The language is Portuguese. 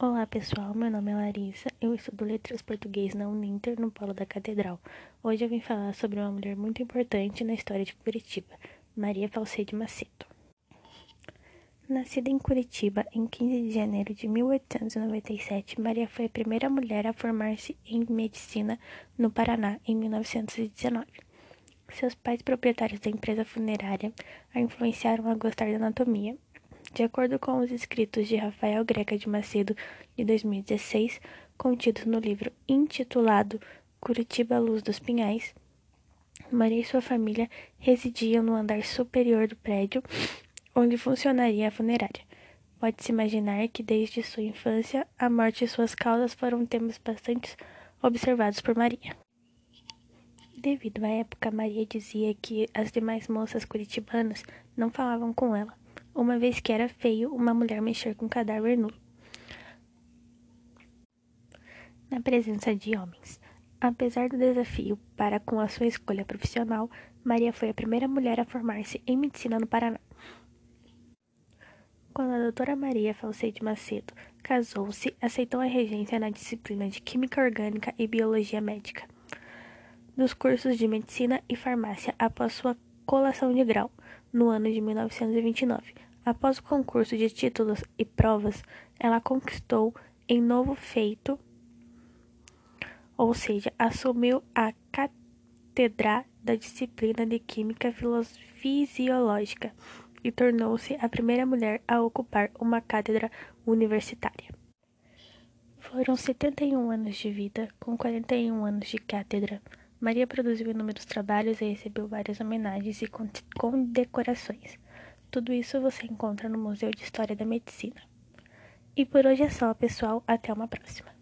Olá pessoal, meu nome é Larissa, eu estudo Letras Português na Uninter, no Polo da Catedral. Hoje eu vim falar sobre uma mulher muito importante na história de Curitiba, Maria Falsede Macedo. Nascida em Curitiba em 15 de janeiro de 1897, Maria foi a primeira mulher a formar-se em medicina no Paraná em 1919. Seus pais, proprietários da empresa funerária, a influenciaram a gostar da anatomia de acordo com os escritos de Rafael Greca de Macedo, de 2016, contidos no livro intitulado Curitiba Luz dos Pinhais, Maria e sua família residiam no andar superior do prédio onde funcionaria a funerária. Pode-se imaginar que desde sua infância a morte e suas causas foram temas bastante observados por Maria. Devido à época, Maria dizia que as demais moças curitibanas não falavam com ela uma vez que era feio uma mulher mexer com um cadáver nu. Na presença de homens. Apesar do desafio para com a sua escolha profissional, Maria foi a primeira mulher a formar-se em medicina no Paraná. Quando a doutora Maria Falseide Macedo casou-se, aceitou a regência na disciplina de Química Orgânica e Biologia Médica dos cursos de Medicina e Farmácia após sua colação de grau, no ano de 1929. Após o concurso de títulos e provas, ela conquistou em novo feito, ou seja, assumiu a cátedra da disciplina de Química Fisiológica e tornou-se a primeira mulher a ocupar uma cátedra universitária. Foram 71 anos de vida, com 41 anos de cátedra. Maria produziu inúmeros trabalhos e recebeu várias homenagens e condecorações. Tudo isso você encontra no Museu de História da Medicina. E por hoje é só, pessoal. Até uma próxima.